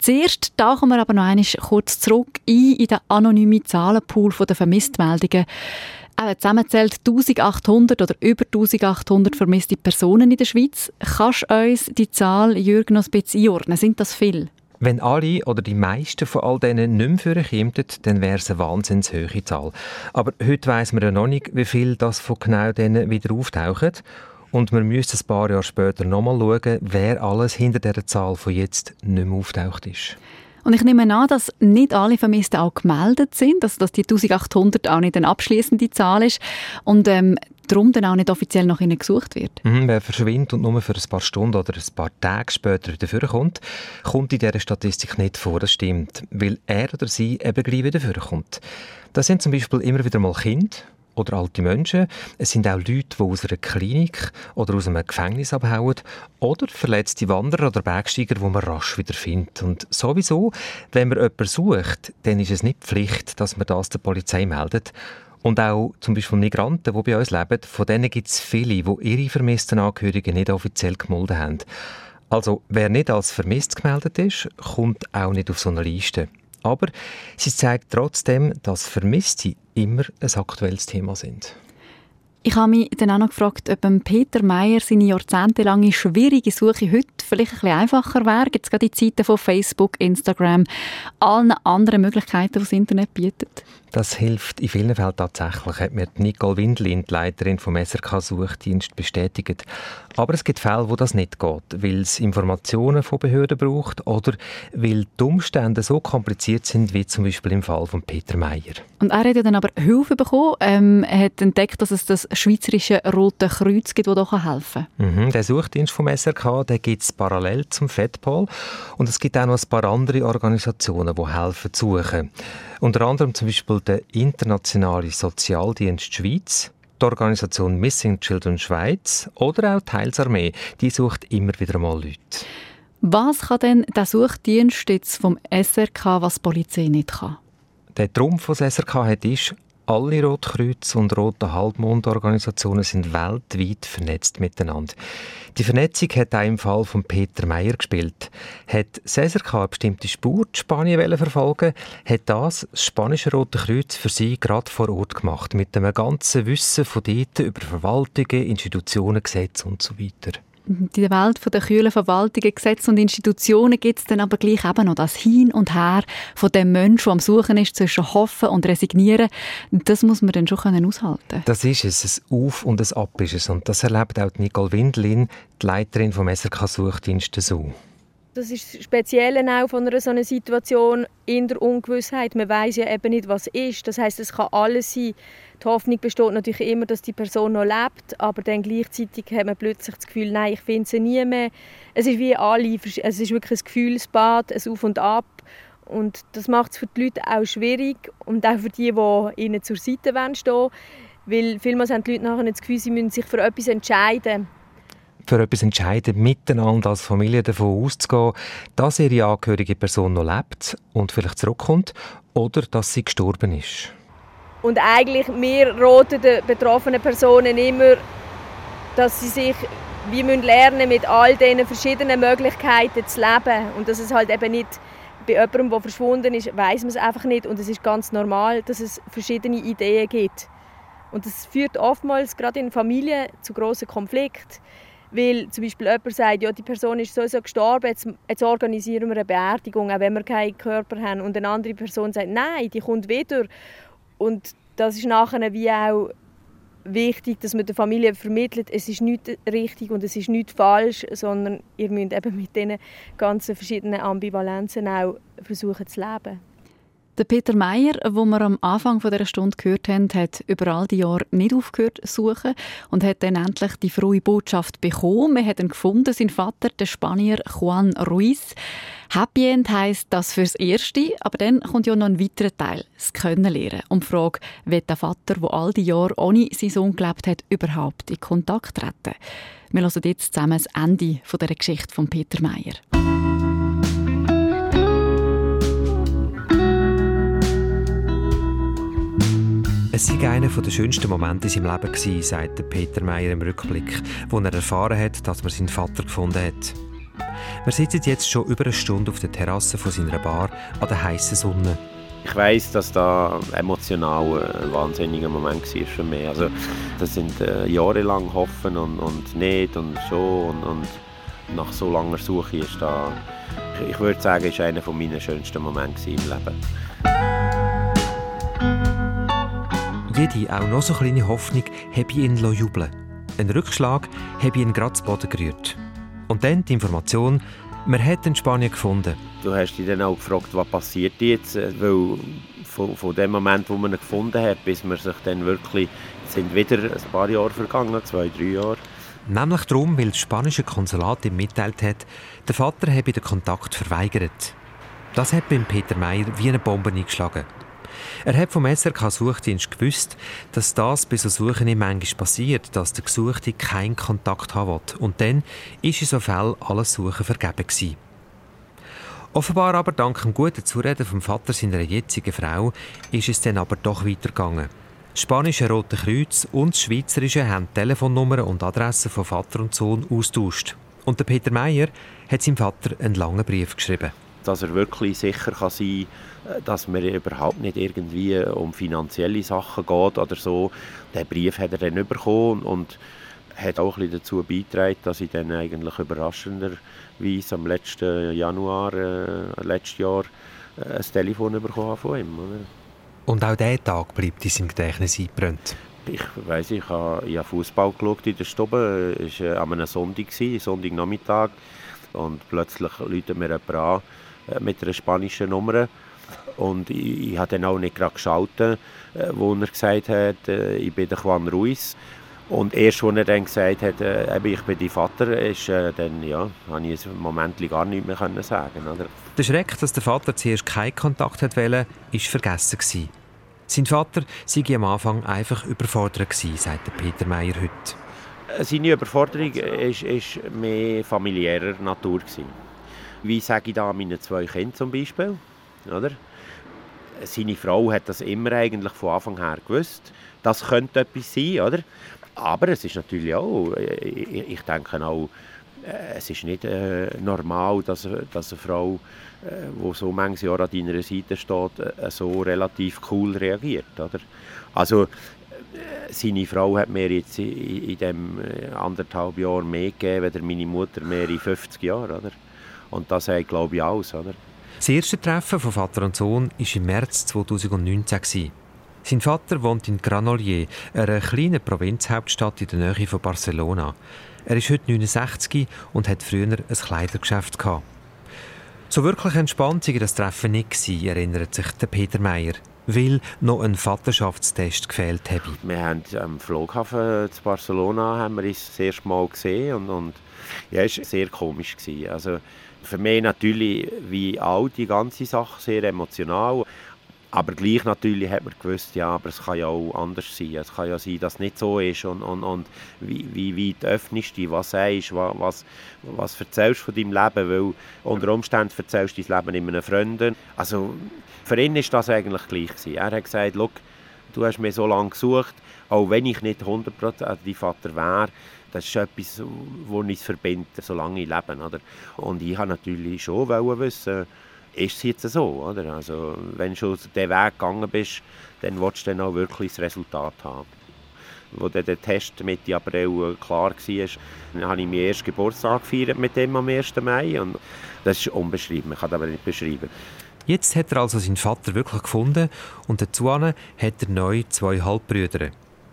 Zuerst tauchen wir aber noch einmal kurz zurück ein in den anonymen Zahlenpool der Vermisstmeldungen. Auch zusammenzählt 1800 oder über 1800 vermisste Personen in der Schweiz. Kannst du uns die Zahl, Jürgen, noch ein bisschen einordnen? Sind das viele? Wenn alle oder die meisten von all denen nicht mehr vorkommen, dann wäre es eine wahnsinnig hohe Zahl. Aber heute weiss man ja noch nicht, wie viel das von genau denen wieder auftaucht. Und wir müssen ein paar Jahre später nochmal schauen, wer alles hinter dieser Zahl von jetzt nicht mehr auftaucht ist. Und ich nehme an, dass nicht alle Vermissten auch gemeldet sind, also dass die 1800 auch nicht eine abschließende Zahl ist und ähm, darum dann auch nicht offiziell nach ihnen gesucht wird. Mhm, wer verschwindet und nur für ein paar Stunden oder ein paar Tage später wieder vorkommt, kommt in dieser Statistik nicht vor, das stimmt, weil er oder sie eben gleich wieder vorkommt. Das sind zum Beispiel immer wieder mal Kinder, oder alte Menschen. Es sind auch Leute, die aus einer Klinik oder aus einem Gefängnis abhauen oder verletzte Wanderer oder Bergsteiger, die man rasch wieder findet. Und sowieso, wenn man jemanden sucht, dann ist es nicht Pflicht, dass man das der Polizei meldet. Und auch zum Beispiel Migranten, die bei uns leben, von denen gibt es viele, die ihre vermissten Angehörigen nicht offiziell gemeldet haben. Also wer nicht als vermisst gemeldet ist, kommt auch nicht auf so eine Liste. Aber sie zeigt trotzdem, dass Vermisste immer ein aktuelles Thema sind. Ich habe mich dann auch noch gefragt, ob Peter Meyer seine jahrzehntelange schwierige Suche heute vielleicht ein bisschen einfacher wäre. Jetzt gerade die Zeiten von Facebook, Instagram, allen anderen Möglichkeiten, die das Internet bietet. Das hilft in vielen Fällen tatsächlich, hat mir Nicole Windlin, die Leiterin vom SRK-Suchdienst, bestätigt. Aber es gibt Fälle, wo das nicht geht, weil es Informationen von Behörden braucht oder weil die Umstände so kompliziert sind, wie zum Beispiel im Fall von Peter Meyer. Und er hat ja dann aber Hilfe bekommen. Ähm, er hat entdeckt, dass es das Schweizerische Rote Kreuz gibt, das da helfen kann. Mhm, der Suchdienst vom SRK gibt es parallel zum FEDPOL. Und es gibt auch noch ein paar andere Organisationen, die helfen zu suchen. Unter anderem zum Beispiel der Internationale Sozialdienst Schweiz, die Organisation Missing Children Schweiz oder auch die Heilsarmee. Die sucht immer wieder mal Leute. Was kann denn der Suchdienst jetzt vom SRK, was die Polizei nicht kann? Der Trumpf, den das SRK hat, ist, alle Rotkreuz- und Rote Halbmond-Organisationen sind weltweit vernetzt miteinander. Die Vernetzung hat auch im Fall von Peter Meyer gespielt. Hat SESRK eine bestimmte Spur in Spanien verfolgen hat das, das spanische Rote Kreuz für sie gerade vor Ort gemacht, mit einem ganzen Wissen von dort über Verwaltungen, Institutionen, Gesetze und so weiter. In der Welt der kühlen Verwaltungen, Gesetze und Institutionen gibt es dann aber gleich eben noch das Hin und Her von dem Menschen, der am Suchen ist, zwischen Hoffen und Resignieren. Das muss man dann schon können aushalten Das ist es, ein Auf und ein Ab ist es. Und das erlebt auch Nicole Windlin, die Leiterin vom SRK Suchdienst so. Das ist speziell auch von einer so einer Situation in der Ungewissheit. Man weiß ja eben nicht, was ist. Das heißt, es kann alles sein. Die Hoffnung besteht natürlich immer, dass die Person noch lebt, aber dann gleichzeitig hat man plötzlich das Gefühl, nein, ich finde sie nie mehr. Es ist wie alle, es ist wirklich ein Gefühlsbad, ein Auf und Ab und das macht es für die Leute auch schwierig und auch für die, die ihnen zur Seite stehen wollen, weil vielmals haben die Leute nachher das Gefühl, sie müssen sich für etwas entscheiden für etwas entscheiden, miteinander als Familie davon auszugehen, dass ihre angehörige Person noch lebt und vielleicht zurückkommt oder dass sie gestorben ist. Und eigentlich wir raten den betroffenen Personen immer, dass sie sich wie müssen lernen mit all diesen verschiedenen Möglichkeiten zu leben und dass es halt eben nicht bei jemandem, der verschwunden ist, weiß man es einfach nicht und es ist ganz normal, dass es verschiedene Ideen gibt. Und das führt oftmals gerade in Familien zu großen Konflikten, weil zum Beispiel jemand sagt, ja, die Person ist sowieso gestorben, jetzt, jetzt organisieren wir eine Beerdigung, auch wenn wir keinen Körper haben. Und eine andere Person sagt, nein, die kommt wieder. Und das ist nachher wie auch wichtig, dass man der Familie vermittelt, es ist nicht richtig und es ist nicht falsch, sondern ihr müsst eben mit diesen ganzen verschiedenen Ambivalenzen auch versuchen zu leben. Der Peter Meyer, wo wir am Anfang dieser Stunde gehört haben, hat über all die Jahre nicht aufgehört zu suchen und hat dann endlich die frohe Botschaft bekommen. Wir haben ihn gefunden, sein Vater, der Spanier Juan Ruiz. Happy End heisst das fürs Erste, aber dann kommt ja noch ein weiterer Teil, das Können lernen. Um die Frage, wird der Vater, der all die Jahre ohne seinen Sohn gelebt hat, überhaupt in Kontakt treten? Wir hören jetzt zusammen das Ende dieser Geschichte von Peter Meyer. Es war einer der schönsten Momente in seinem Leben, gewesen, sagt Peter Meyer im Rückblick, wo er erfahren hat, dass man seinen Vater gefunden hat. Wir sitzen jetzt schon über eine Stunde auf der Terrasse von seiner Bar an der heißen Sonne. Ich weiß, dass da emotional ein wahnsinniger Moment war für mich. Also, das sind äh, jahrelang Hoffen und, und nicht und schon und, und nach so langer Suche ist da, ich würde sagen, ist einer meiner schönsten Momente im Leben. Jede, auch noch so kleine Hoffnung, habe ihn jubeln Ein Rückschlag habe ihn gerade zu Boden gerührt. Und dann die Information, man hat in Spanien gefunden. Du hast dich dann auch gefragt, was passiert jetzt, weil von, von dem Moment, wo man ihn gefunden hat, bis man sich dann wirklich, sind wieder ein paar Jahre vergangen, zwei, drei Jahre. Nämlich darum, weil das spanische Konsulat ihm mitteilt hat, der Vater habe den Kontakt verweigert. Das hat beim Peter Meyer wie eine Bombe eingeschlagen. Er hat vom SRK Suchdienst gewusst, dass das bei so Suchen manchmal passiert, dass der Gesuchte keinen Kontakt haben will. Und dann ist in so Fällen alles Suchen vergeben gewesen. Offenbar aber dank dem guten Zureden vom Vater seiner jetzigen Frau ist es dann aber doch weitergegangen. Das spanische Rote Kreuz und das Schweizerische haben Telefonnummern und Adressen von Vater und Sohn austauscht. Und der Peter Meyer hat seinem Vater einen langen Brief geschrieben. Dass er wirklich sicher kann sein kann, dass mir überhaupt nicht irgendwie um finanzielle Sachen geht oder so. Den Brief hat er dann bekommen und hat auch ein dazu beigetragen, dass ich dann eigentlich überraschenderweise am letzten Januar, äh, letztes Jahr, äh, ein Telefon bekommen von ihm. Oder? Und auch dieser Tag bleibt in seinem Gedächtnis eingebrannt? Ich weiss, ich habe, ich habe Fußball geschaut in der Stube. Es war an einem Sonntag, Sonntagnachmittag. Und plötzlich läutet mir jemand an äh, mit einer spanischen Nummer. Und ich, ich habe dann auch nicht gerade geschaltet, äh, wo er gesagt hat, äh, ich bin der Juan Ruiz. Und erst, als er dann gesagt hat, äh, ich bin dein Vater, ist, äh, dann, ja, habe ich im Moment gar nichts mehr können sagen oder? Der Schreck, dass der Vater zuerst keinen Kontakt wollte, war vergessen. Gewesen. Sein Vater sei am Anfang einfach überfordert gewesen, sagt Peter Meyer heute. Äh, seine Überforderung war mehr familiärer Natur. Gewesen. Wie sage ich da meinen zwei Kindern zum Beispiel? Oder? Seine Frau hat das immer eigentlich von Anfang her gewusst. Das könnte etwas sein, oder? Aber es ist natürlich auch, ich, denke auch, äh, es ist nicht äh, normal, dass, dass eine Frau, die äh, so manches Jahr an deiner Seite steht, äh, so relativ cool reagiert. Oder? Also, äh, seine Frau hat mir jetzt in, in dem äh, anderthalb Jahr mehr gegeben, als meine Mutter mehr in 50 Jahren. Und das sagt, glaube ich, alles. Oder? Das erste Treffen von Vater und Sohn war im März 2019. Sein Vater wohnt in Granollers, einer kleinen Provinzhauptstadt in der Nähe von Barcelona. Er ist heute 69 und hat früher ein Kleidergeschäft gehabt. So wirklich entspannt war das Treffen nicht, gewesen, erinnert sich der Peter Meyer, weil noch ein Vaterschaftstest gefehlt habe. Wir haben am Flughafen zu Barcelona haben wir uns das erste Mal gesehen und, und ja, es war sehr komisch. Gewesen. Also, für mich natürlich wie all die ganze Sache sehr emotional. Aber gleich natürlich hat man gewusst, ja, aber es kann ja auch anders sein. Es kann ja sein, dass es nicht so ist. Und, und, und wie, wie weit öffnest du dich, was sagst was, was, was erzählst von deinem Leben? Weil unter Umständen erzählst du dein Leben in einem Freund. Also für ihn war das eigentlich gleich. Gewesen. Er hat gesagt, du hast mich so lange gesucht, auch wenn ich nicht 100% dein Vater wäre, das ist etwas, das uns verbindet, solange ich lebe. Oder? Und ich wollte natürlich schon wissen, ist es jetzt so? Oder? Also, wenn du schon diesen Weg gegangen bist, dann willst du dann auch wirklich das Resultat haben. Als dann der Test Mitte April klar war, habe ich meinen ersten Geburtstag gefeiert mit dem am 1. Mai. Und das ist unbeschrieben, ich kann das aber nicht beschreiben. Jetzt hat er also seinen Vater wirklich gefunden und dazu hat er neu zwei Halbbrüder.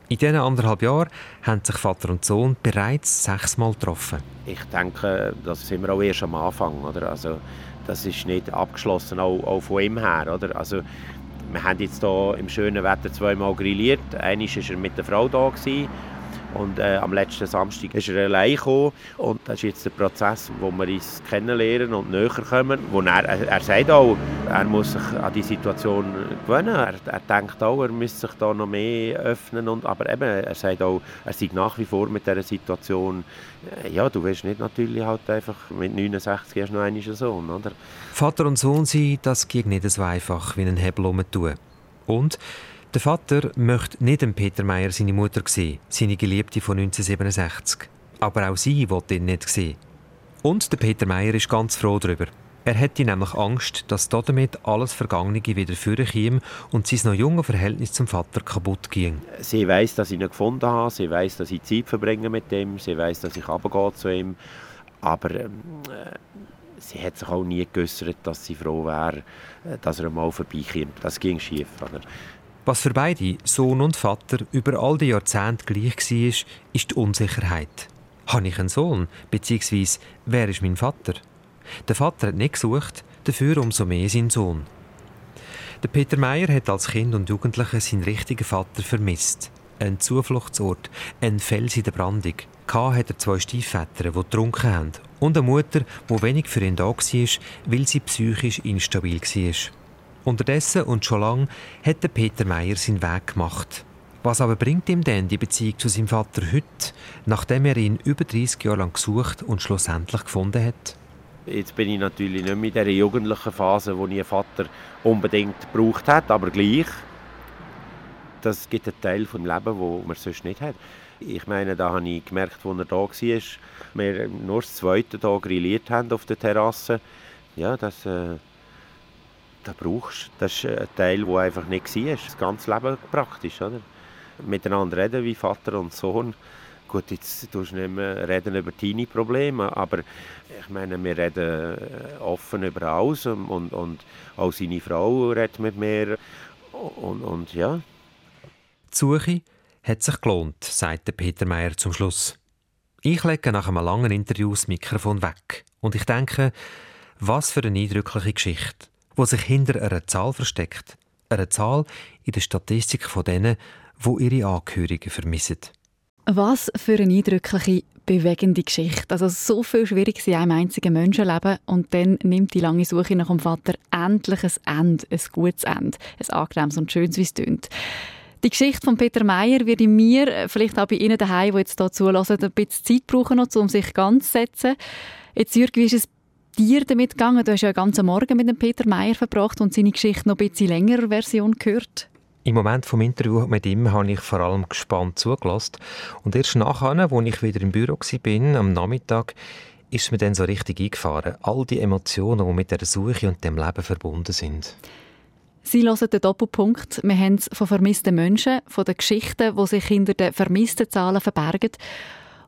In diesen anderthalb Jahren haben sich Vater und Sohn bereits sechsmal getroffen. Ich denke, das sind wir auch erst am Anfang. Oder? Also, das ist nicht abgeschlossen, auch, auch von ihm her. Oder? Also, wir haben jetzt hier im schönen Wetter zweimal grilliert. Einmal war er mit der Frau da. Gewesen. Und äh, am letzten Samstag ist er allein gekommen. Und das ist jetzt der Prozess, wo wir uns kennenlernen und näher kommen. Wo er, er sagt auch, er muss sich an die Situation gewöhnen. Er, er denkt auch, er müsste sich da noch mehr öffnen. Und, aber eben, er sagt auch, er sei nach wie vor mit dieser Situation, äh, ja, du wirst nicht natürlich halt einfach mit 69 erst noch einen Sohn, oder? Vater und Sohn sein, das geht nicht so einfach wie einen Hebel umtun. Und der Vater möchte nicht Peter Meyer seine Mutter sehen, seine Geliebte von 1967. Aber auch sie wollte ihn nicht sehen. Und der Peter Meyer ist ganz froh darüber. Er hätte nämlich Angst, dass damit alles Vergangene wieder vorkäme und sein noch junge Verhältnis zum Vater kaputt ging. Sie weiß, dass ich ihn gefunden habe, sie weiß, dass ich Zeit verbringe mit ihm, sie weiß, dass ich zu ihm. Aber ähm, äh, sie hat sich auch nie geäußert, dass sie froh wäre, äh, dass er mal vorbeikommt. Das ging schief. Oder? Was für beide, Sohn und Vater, über all die Jahrzehnte gleich war, ist die Unsicherheit. Habe ich einen Sohn? Beziehungsweise, wer ist mein Vater? Der Vater hat nicht gesucht, dafür umso mehr sein Sohn. Der Peter Meyer hat als Kind und Jugendlicher seinen richtigen Vater vermisst. Ein Zufluchtsort, ein Fels in der Brandung. K hat er zwei Stiefväter, die getrunken haben. Und eine Mutter, die wenig für ihn da war, weil sie psychisch instabil war. Unterdessen und schon lange hat Peter Meyer seinen Weg gemacht. Was aber bringt ihm denn die Beziehung zu seinem Vater heute, nachdem er ihn über 30 Jahre lang gesucht und schlussendlich gefunden hat? Jetzt bin ich natürlich nicht mehr in dieser jugendlichen Phase, wo ich einen Vater unbedingt gebraucht hat, aber gleich. Das gibt einen Teil des Lebens, den man sonst nicht hat. Ich meine, da habe ich gemerkt, als er da war, wir nur das zweite Tag grilliert haben auf der Terrasse. Ja, das... Äh da brauchst Das ist ein Teil, der einfach nicht war. Das ganze Leben praktisch. Oder? Miteinander reden wie Vater und Sohn. Gut, jetzt tust du nicht mehr reden über deine Probleme, aber ich meine, wir reden äh, offen über alles und, und, auch seine Frau redet mit mir und, und ja. Die Suche hat sich gelohnt, sagt Peter Meyer zum Schluss. Ich lege nach einem langen Interview das Mikrofon weg und ich denke, was für eine eindrückliche Geschichte wo sich hinter einer Zahl versteckt. Eine Zahl in der Statistik von denen, wo ihre Angehörigen vermissen. Was für eine eindrückliche, bewegende Geschichte. Also so viel schwierig in einem einzigen Menschenleben und dann nimmt die lange Suche nach dem Vater endlich ein Ende, ein gutes Ende, ein angenehmes und schönes, wie es tönt. Die Geschichte von Peter Meyer wird in mir, vielleicht auch bei Ihnen daheim, die jetzt hier zulassen, ein bisschen Zeit brauchen, um sich ganz zu setzen. Jetzt, Jürg, wie ist es dir damit gegangen? Du hast ja einen ganzen Morgen mit dem Peter Meyer verbracht und seine Geschichte noch ein bisschen längerer Version gehört. Im Moment vom Interview mit ihm habe ich vor allem gespannt zugelassen. Und erst nachher, als ich wieder im Büro war, am Nachmittag, ist mir dann so richtig eingefahren. All die Emotionen, die mit der Suche und dem Leben verbunden sind. Sie hören den Doppelpunkt. Wir haben es von vermissten Menschen, von den Geschichten, die sich hinter den vermissten Zahlen verbergen.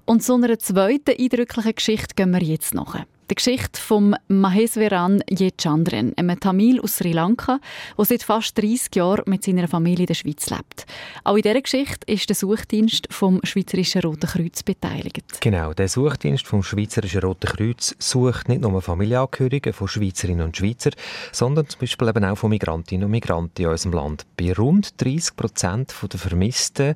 Und so einer zweiten eindrücklichen Geschichte gehen wir jetzt nach. Die Geschichte von Maheswaran Yechandran, einem Tamil aus Sri Lanka, der seit fast 30 Jahren mit seiner Familie in der Schweiz lebt. Auch in dieser Geschichte ist der Suchdienst vom Schweizerischen Roten Kreuz beteiligt. Genau, der Suchdienst vom Schweizerischen Roten Kreuz sucht nicht nur Familienangehörige von Schweizerinnen und Schweizer, sondern zum Beispiel eben auch von Migrantinnen und Migranten in unserem Land. Bei rund 30 Prozent der Vermissten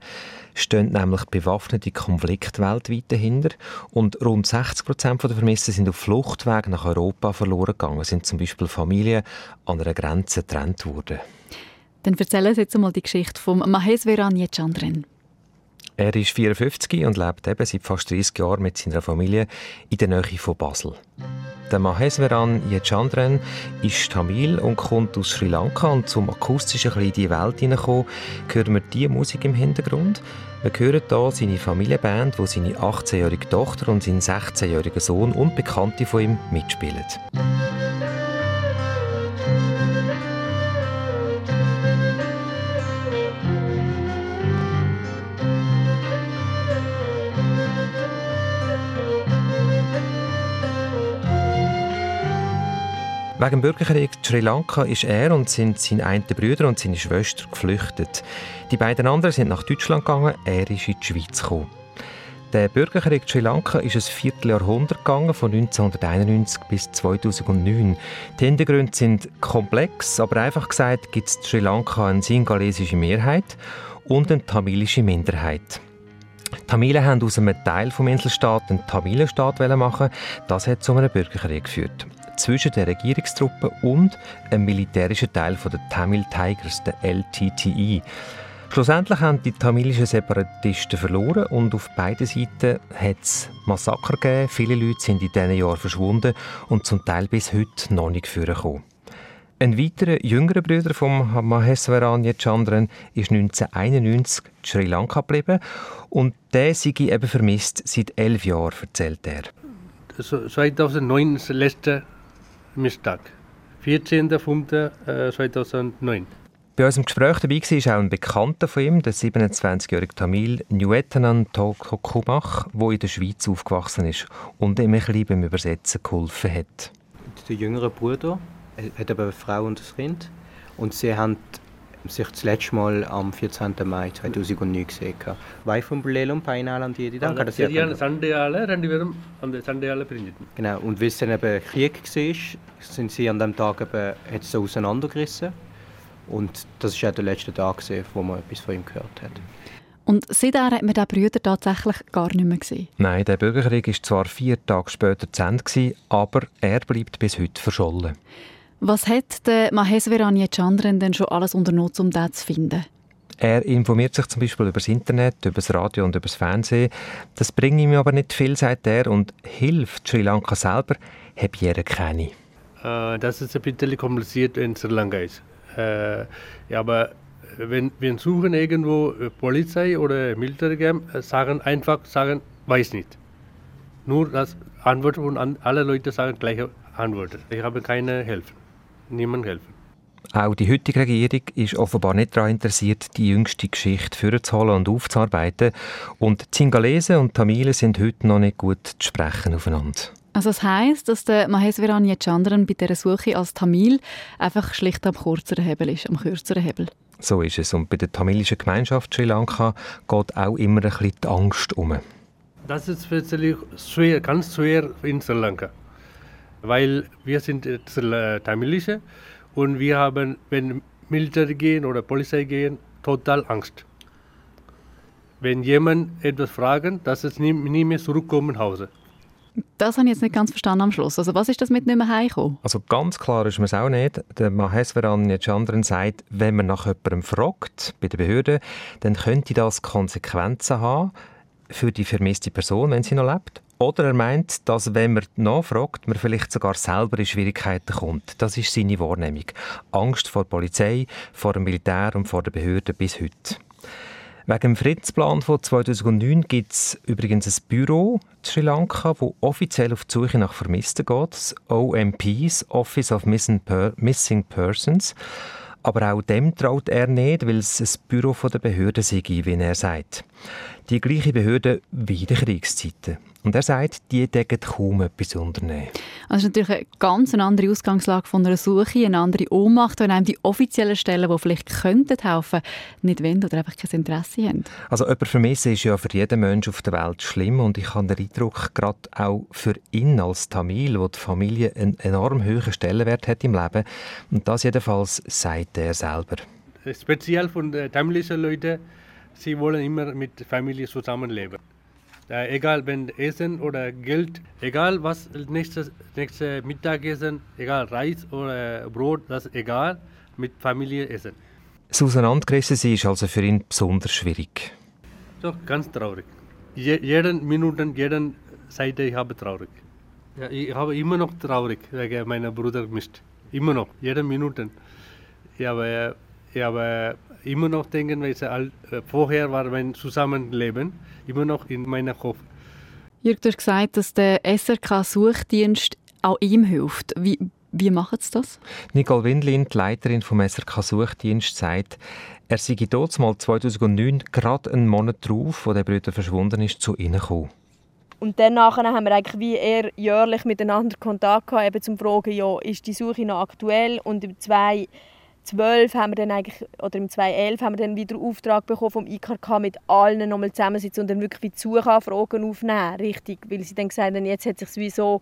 stehen nämlich bewaffnete Konflikte weltweit dahinter und rund 60 Prozent der Vermissten sind auf Fluchtweg nach Europa verloren gegangen, sind zum Beispiel Familien an einer Grenze getrennt worden. Dann erzählen Sie jetzt einmal die Geschichte von Maheswaran Yechandran. Er ist 54 und lebt eben seit fast 30 Jahren mit seiner Familie in der Nähe von Basel. Der Maheswaran Yechandran ist Tamil und kommt aus Sri Lanka und zum akustischen in die Welt hineinkommen, hören wir diese Musik im Hintergrund. Wir hören hier seine Familienband, wo seine 18-jährige Tochter und sein 16-jähriger Sohn und Bekannte von ihm mitspielen. Wegen dem Bürgerkrieg in Sri Lanka ist er und sind seine einen Brüder und seine Schwester geflüchtet. Die beiden anderen sind nach Deutschland gegangen, er ist in die Schweiz gekommen. Der Bürgerkrieg in Sri Lanka ist ein Vierteljahrhundert gegangen, von 1991 bis 2009. Die Hintergründe sind komplex, aber einfach gesagt gibt es in Sri Lanka eine singalesische Mehrheit und eine tamilische Minderheit. Die Tamilen haben aus einem Teil vom Inselstaat einen Tamilenstaat machen. Das hat zu einem Bürgerkrieg geführt. Zwischen den Regierungstruppen und einem militärischen Teil der Tamil Tigers, der LTTE. Schlussendlich haben die tamilischen Separatisten verloren und auf beiden Seiten hat es Massaker gegeben. Viele Leute sind in diesen Jahren verschwunden und zum Teil bis heute noch nicht vorgekommen. Ein weiterer jüngerer Bruder von Maheswaran Chandran ist 1991 in Sri Lanka geblieben und der sei eben vermisst seit elf Jahren, erzählt er. 2009 ist der letzte Misttag. 14.05.2009. Bei unserem Gespräch dabei war auch ein Bekannter von ihm, der 27-jährige Tamil Nyuetanan Tokokumach, der in der Schweiz aufgewachsen ist und ihm ein bisschen beim Übersetzen geholfen hat. Der jüngere Bruder hat aber eine Frau und ein Kind und sie haben sich das letzte Mal am 14. Mai 2009 gesehen. Wife und Bulelum, Painaland, jede Tag. Das ist Sunday, Rendiverum, am Genau, und weil es dann eben Krieg war, sind sie an dem Tag eben hat so auseinandergerissen. Und das war auch der letzte Tag, wo man etwas von ihm gehört hat. Und seitdem hat man den Brüder tatsächlich gar nicht mehr gesehen. Nein, der Bürgerkrieg ist zwar vier Tage später zu Ende, aber er bleibt bis heute verschollen. Was hat der Maheswaran Chandran denn schon alles unternommen, um den zu finden? Er informiert sich zum Beispiel über das Internet, über das Radio und über das Fernsehen. Das bringt ihm aber nicht viel, sagt er, und hilft Sri Lanka selber, habe er keine. Uh, das ist ein bisschen kompliziert in Sri Lanka. Ist. Uh, ja, aber wenn wir suchen irgendwo Polizei oder Militär, sagen einfach sagen, weiß nicht. Nur das Antwort und alle Leute sagen gleiche Antwort. Ich habe keine Hilfe niemand helfen. Auch die heutige Regierung ist offenbar nicht daran interessiert, die jüngste Geschichte vorzuholen und aufzuarbeiten. Und Zingalesen und Tamilen sind heute noch nicht gut zu sprechen aufeinander. Also das heisst, dass der Maheswaran Chandran bei dieser Suche als Tamil einfach schlicht am kürzeren Hebel ist, am kürzeren Hebel. So ist es. Und bei der tamilischen Gemeinschaft Sri Lanka geht auch immer ein bisschen die Angst um. Das ist wirklich schwer, ganz schwer in Sri Lanka weil wir sind Tamilische und wir haben, wenn Militär gehen oder Polizei gehen, total Angst. Wenn jemand etwas fragt, dass es nie, nie mehr zurückkommen nach Hause. Das habe ich jetzt nicht ganz verstanden am Schluss. Also was ist das mit nicht mehr heimkommen? Also ganz klar ist mir es auch nicht. Der Maheswaran Chandran sagt, wenn man nach jemandem fragt bei der Behörde, dann könnte das Konsequenzen haben für die vermisste Person, wenn sie noch lebt. Oder er meint, dass wenn man nachfragt, man vielleicht sogar selber in Schwierigkeiten kommt. Das ist seine Wahrnehmung. Angst vor der Polizei, vor dem Militär und vor den Behörden bis heute. Wegen dem Friedensplan von 2009 gibt es übrigens ein Büro in Sri Lanka, das offiziell auf die Suche nach Vermissten geht, das OMPs, Office of Missing Persons. Aber auch dem traut er nicht, weil es ein Büro der Behörde sei, wie er sagt. Die gleiche Behörde wie in den Kriegszeiten. Und er sagt, die decken kaum etwas unternehmen. Also das ist natürlich eine ganz andere Ausgangslage von einer Suche, eine andere Ohnmacht, wenn einem die offiziellen Stellen, die vielleicht könnten helfen, nicht wollen oder einfach kein Interesse haben. Also jemand vermissen ist ja für jeden Menschen auf der Welt schlimm und ich habe den Eindruck, gerade auch für ihn als Tamil, wo die Familie einen enorm hohen Stellenwert hat im Leben und das jedenfalls sagt er selber. Speziell von den tamilischen Leuten, sie wollen immer mit der Familie zusammenleben. Äh, egal wenn Essen oder Geld, egal was nächstes, nächste Mittagessen, egal Reis oder Brot, das ist egal, mit Familie essen. Das Auseinandergerissen sein ist also für ihn besonders schwierig. Doch, ganz traurig. Je, jeden Minute, jeden Seite ich habe traurig. Ja, ich habe immer noch traurig, wegen meiner Bruder mischt. Immer noch, jede Minute. Ich habe, ich habe immer noch denken, weil äh, vorher war mein Zusammenleben immer noch in meinem Kopf. Jürg, du hast gesagt, dass der SRK-Suchdienst auch ihm hilft. Wie, wie machen sie das? Nicole Windlin, die Leiterin vom SRK-Suchdienst, sagt, er sei dort mal 2009 gerade einen Monat drauf, wo der Bruder verschwunden ist, zu ihnen gekommen. Und dann haben wir eigentlich wie eher jährlich miteinander Kontakt gehabt, eben zum Fragen, ja, ist die Suche noch aktuell? Und im 2012 haben wir dann eigentlich, oder im 2011 haben wir dann wieder Auftrag bekommen vom IKK mit allen nochmal zusammensitzen und dann wirklich die Suchanfragen aufnehmen, richtig, weil sie dann gesagt haben, jetzt hat sich wie so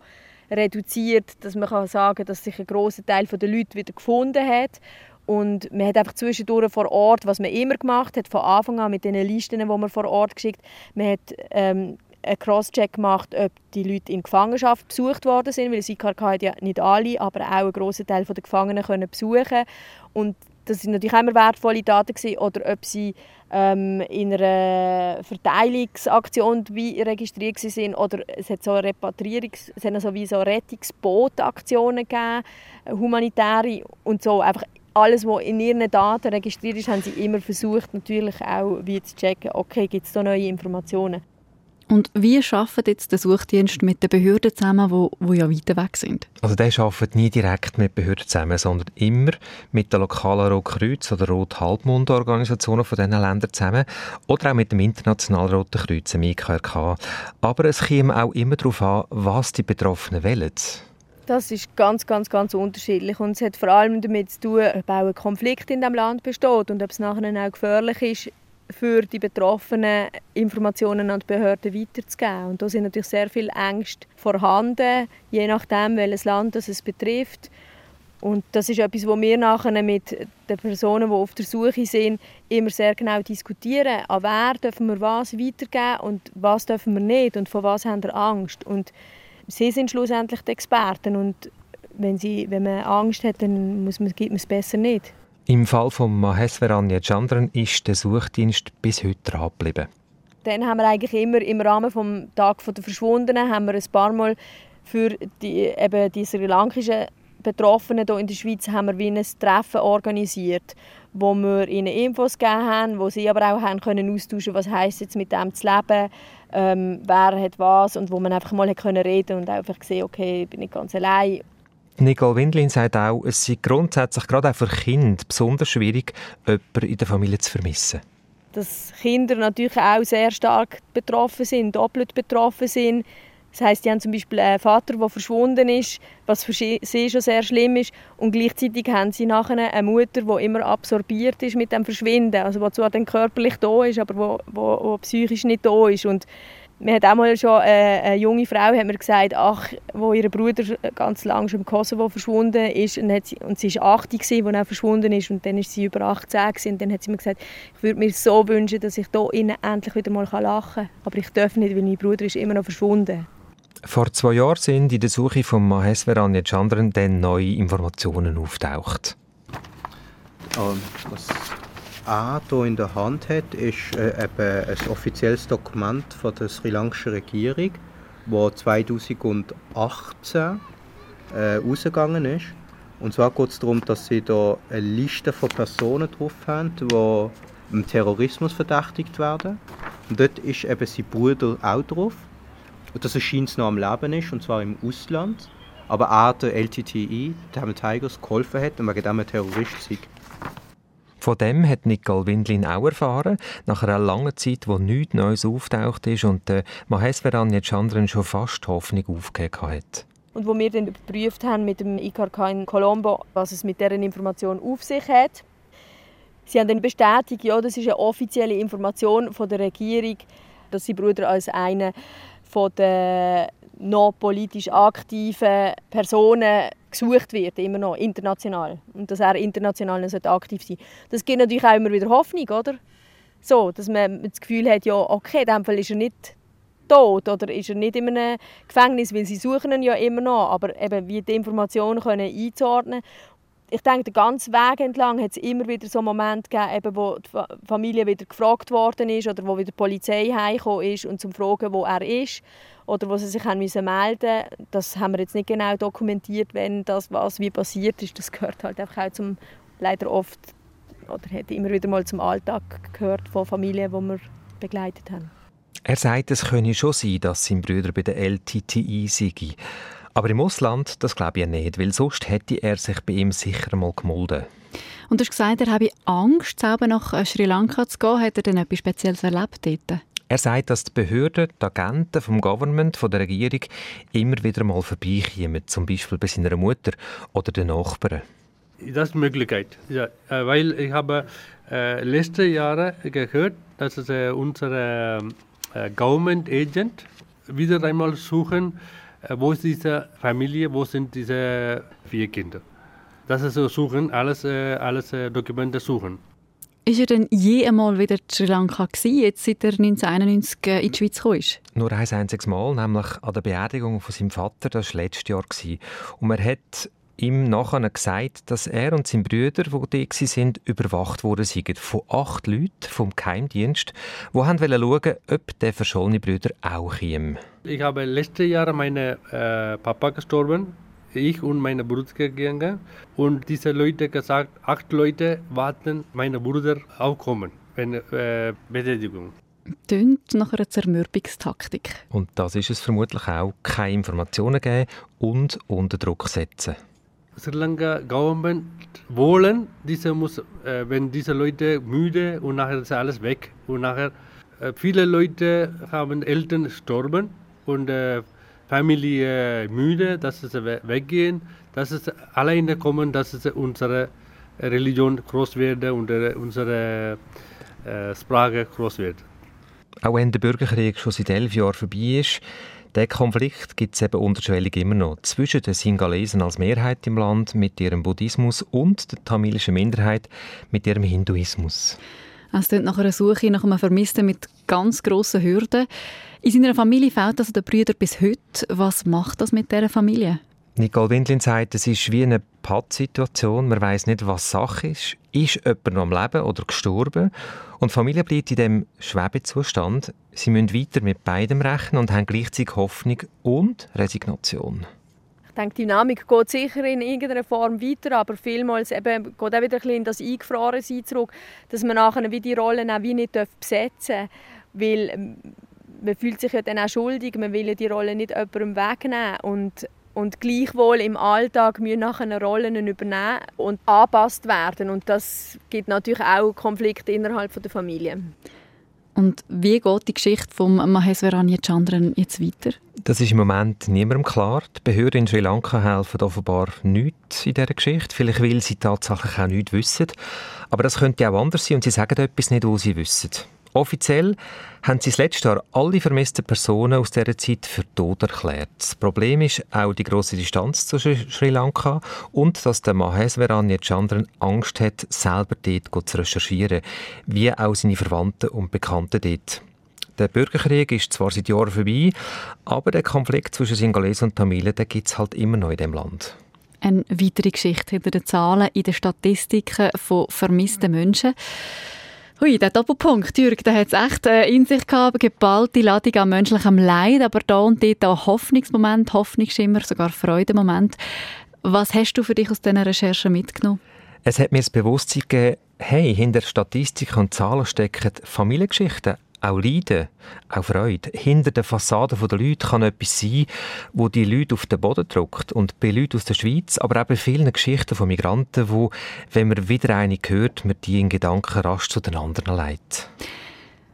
reduziert, dass man kann sagen, dass sich ein großer Teil der Leute wieder gefunden hat. Und man hat einfach zwischendurch vor Ort, was man immer gemacht hat, von Anfang an mit den Listen, die man vor Ort geschickt man hat ähm, einen Crosscheck gemacht, ob die Leute in Gefangenschaft besucht worden sind, weil das hat ja nicht alle, aber auch einen grossen Teil der Gefangenen können besuchen und das sind natürlich immer wertvolle Daten gewesen, oder ob sie ähm, in einer Verteilungsaktion registriert sind oder es hat so Repatrierungs, es hat so wie so Rettungsbootaktionen gegeben, humanitäre und so einfach alles, was in ihren Daten registriert ist, haben sie immer versucht, natürlich auch wie zu checken, okay, gibt es da neue Informationen. Und wie arbeitet jetzt der Suchdienst mit den Behörden zusammen, wo, wo ja weiter weg sind? Also der arbeitet nie direkt mit Behörden zusammen, sondern immer mit den lokalen Rotkreuz- oder Rot-Halbmond-Organisationen von diesen Ländern zusammen oder auch mit dem Internationalen Roten Kreuz, dem IKRK. Aber es kommt auch immer darauf an, was die Betroffenen wollen. Das ist ganz, ganz, ganz unterschiedlich und es hat vor allem damit zu tun, ob auch ein Konflikt in dem Land besteht und ob es nachher auch gefährlich ist, für die Betroffenen Informationen an die Behörden weiterzugeben. Und da sind natürlich sehr viele Ängste vorhanden, je nachdem, welches Land das es betrifft. Und das ist etwas, was wir nachher mit den Personen, die auf der Suche sind, immer sehr genau diskutieren. An wer dürfen wir was weitergeben und was dürfen wir nicht und von was haben wir Angst. Und sie sind schlussendlich die Experten und wenn, sie, wenn man Angst hat, dann muss man, gibt man es besser nicht. Im Fall von Maheswaran Chandran ist der Suchdienst bis heute dran geblieben. Dann haben wir eigentlich immer im Rahmen des Tag der Verschwundenen haben wir ein paar Mal für die, eben die sri lankischen Betroffenen hier in der Schweiz haben wir ein Treffen organisiert, wo wir ihnen Infos gegeben haben, wo sie aber auch haben können austauschen, was heißt jetzt mit dem zu leben, ähm, wer hat was und wo man einfach mal können reden und einfach sehen, okay, ich bin nicht ganz allein Nicole Windlin sagt auch, es sei grundsätzlich gerade auch für Kinder besonders schwierig, jemanden in der Familie zu vermissen. Dass Kinder natürlich auch sehr stark betroffen sind, doppelt betroffen sind. Das heißt, die haben zum Beispiel einen Vater, der verschwunden ist, was für sie schon sehr schlimm ist. Und gleichzeitig haben sie nachher eine Mutter, die immer absorbiert ist mit dem Verschwinden. Also die zwar dann körperlich da ist, aber wo, wo, wo psychisch nicht da ist. Und mir hat auch mal schon eine, eine junge Frau hat mir gesagt, ach, wo ihr Bruder ganz lange schon im Kosovo verschwunden ist und, hat sie, und sie war 80 gewesen, als er verschwunden ist und dann ist sie über 18 gewesen, und dann hat sie mir gesagt, ich würde mir so wünschen, dass ich hier innen endlich wieder mal lachen kann, aber ich darf nicht, weil mein Bruder ist immer noch verschwunden. Vor zwei Jahren sind in der Suche von Maheswaran Chandran dann neue Informationen auftaucht. Das A hier in der Hand hat, ist äh, eben ein offizielles Dokument von der sri lankischen Regierung, das 2018 äh, rausgegangen ist. Und zwar geht es darum, dass sie da eine Liste von Personen drauf haben, die im Terrorismus verdächtigt werden. Und dort ist eben sein Bruder auch drauf. Und dass er scheint noch am Leben ist, und zwar im Ausland. Aber auch der LTTI, der Tigers, geholfen hat und wegen dem ein Terrorist sei. Von dem hat Nicole Windlin auch erfahren, nach einer langen Zeit, wo nichts Neues auftaucht ist und der Maheswaran Chandran schon fast Hoffnung aufgegeben hat. Und wo wir dann überprüft haben mit dem IKK in Colombo, was es mit deren Information auf sich hat. Sie haben dann bestätigt, ja, das ist eine offizielle Information von der Regierung, dass sie Bruder als eine von der noch politisch aktiven Personen gesucht wird, immer noch international. Und dass er international noch aktiv sein Das gibt natürlich auch immer wieder Hoffnung, oder? So, dass man das Gefühl hat, ja, okay, in dem Fall ist er nicht tot oder ist er nicht in einem Gefängnis, weil sie suchen ihn ja immer noch, aber eben wie die Informationen können einzuordnen ich denke, den ganzen Weg entlang hat es immer wieder so Momente gegeben, eben, wo die Familie wieder gefragt worden ist oder wo wieder die Polizei heimgekommen ist und zum fragen, wo er ist oder wo sie sich haben müssen melden Das haben wir jetzt nicht genau dokumentiert, wenn das was wie passiert ist. Das gehört halt einfach auch zum, leider oft, oder hat immer wieder mal zum Alltag gehört von Familien, die wir begleitet haben. Er sagt, es könne schon sein, dass sein Bruder bei der LTTI sei. Aber im Ausland, das glaube ich nicht, weil sonst hätte er sich bei ihm sicher mal gemolden. Und du hast gesagt, er habe Angst, selber nach äh, Sri Lanka zu gehen. Hat er denn etwas Spezielles erlebt dort? Er sagt, dass die Behörden, die Agenten vom Government, von der Regierung, immer wieder mal vorbeikommen, zum Beispiel bei seiner Mutter oder den Nachbarn. Das ist eine Möglichkeit, ja, äh, weil ich habe äh, letzte Jahre gehört, dass äh, unsere äh, Government Agent wieder einmal suchen, äh, wo ist diese Familie, wo sind diese vier Kinder. Das ist so suchen, alles, äh, alles äh, Dokumente suchen. Ist er denn je einmal wieder in Sri Lanka gewesen, jetzt seit er 1991 äh, in die Schweiz gekommen ist? Nur ein einziges Mal, nämlich an der Beerdigung von seinem Vater, das war letztes Jahr. Und er hat ihm nachher gesagt, dass er und sein Brüder, die dort waren, überwacht worden sind. Von acht Leuten vom Geheimdienst, die schauen wollten, ob der verschollene Brüder auch käme. Ich habe letztes Jahr meinen äh, Papa gestorben ich und meine Bruder gegangen und diese Leute gesagt, acht Leute warten, meine Bruder aufkommen, wenn äh, Betätigung. Tönt nach einer Zermürbungstaktik. Und das ist es vermutlich auch, keine Informationen geben und unter Druck setzen. Sri Lanka Government wollen, diese muss, äh, wenn diese Leute müde und nachher ist alles weg und nachher äh, viele Leute haben Eltern gestorben und äh, Familie müde, dass sie weggehen, dass sie alleine kommen, dass sie unsere Religion groß wird und unsere äh, Sprache groß wird. Auch wenn der Bürgerkrieg schon seit elf Jahren vorbei ist, der Konflikt gibt es eben unterschwellig immer noch zwischen den Singalesen als Mehrheit im Land mit ihrem Buddhismus und der tamilischen Minderheit mit ihrem Hinduismus. Es klingt nach einer Suche nach einem Vermissten mit ganz grossen Hürden. In seiner Familie fehlt also der Brüder bis heute. Was macht das mit dieser Familie? Nicole Windlin sagt, es ist wie eine Pattsituation. Man weiß nicht, was Sache ist. Ist jemand noch am Leben oder gestorben? Und die Familie bleibt in dem Schwebezustand. Sie müssen weiter mit beidem rechnen und haben gleichzeitig Hoffnung und Resignation. Denke, die Dynamik geht sicher in irgendeiner Form weiter, aber vielmals eben geht auch wieder ein bisschen in das Eingefrorensein zurück, dass man nachher wie die Rollen auch wie nicht besetzen darf, weil ähm, man fühlt sich ja dann auch schuldig, man will ja die Rolle nicht jemandem wegnehmen und und gleichwohl im Alltag müssen nachher Rollen übernehmen und angepasst werden und das gibt natürlich auch Konflikte innerhalb der Familie. Und wie geht die Geschichte von Maheswaranya Chandran jetzt weiter? Das ist im Moment niemandem klar. Die Behörden in Sri Lanka helfen offenbar nichts in dieser Geschichte. Vielleicht weil sie tatsächlich auch nichts wissen. Aber das könnte auch anders sein und sie sagen etwas nicht, was sie wissen. Offiziell haben sie das letzte Jahr alle vermissten Personen aus dieser Zeit für tot erklärt. Das Problem ist auch die große Distanz zu Sri Lanka und dass der Maheswaran Chandran Angst hat, selber dort zu recherchieren, wie auch seine Verwandten und Bekannten dort. Der Bürgerkrieg ist zwar seit Jahren vorbei, aber der Konflikt zwischen Singalesen und Tamilen gibt es halt immer noch in dem Land. Eine weitere Geschichte hinter den Zahlen in den Statistiken von vermissten Menschen. Hui, der Doppelpunkt, Jürg, der hat es echt äh, in sich gehabt, geballte Ladung an menschlichem Leid, aber da und dort auch Hoffnungsmoment, Hoffnungsschimmer, sogar Freudemoment. Was hast du für dich aus diesen Recherchen mitgenommen? Es hat mir das Bewusstsein gegeben, hey, hinter Statistiken und Zahlen stecken Familiengeschichten, auch Leiden, auch Freude. Hinter der Fassade der Leute kann etwas sein, wo die Leute auf den Boden drückt. Und bei Leuten aus der Schweiz, aber auch bei vielen Geschichten von Migranten, wo, wenn man wieder eine hört, man die in Gedanken rasch zu den anderen leitet.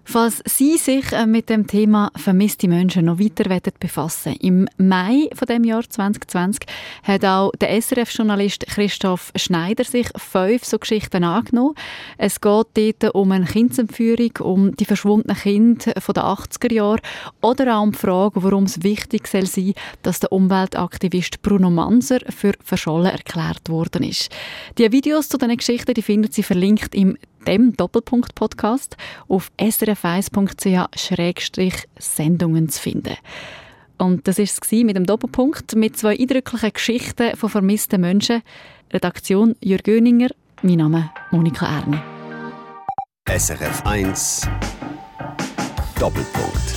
Falls Sie sich äh, mit dem Thema vermisste Menschen noch weiter befassen im Mai von dem Jahr 2020 hat auch der SRF-Journalist Christoph Schneider sich fünf so Geschichten angenommen. Es geht dort um eine Kindsentführung, um die verschwundenen Kinder von den 80er Jahren oder auch um die Frage, warum es wichtig soll sein, dass der Umweltaktivist Bruno Manser für verschollen erklärt worden ist. Die Videos zu diesen Geschichten die finden Sie verlinkt im dem Doppelpunkt-Podcast auf srf1.ch-sendungen zu finden. Und das war es mit dem Doppelpunkt mit zwei eindrücklichen Geschichten von vermissten Menschen. Redaktion Jürg Göninger, mein Name Monika Erni. SRF 1 Doppelpunkt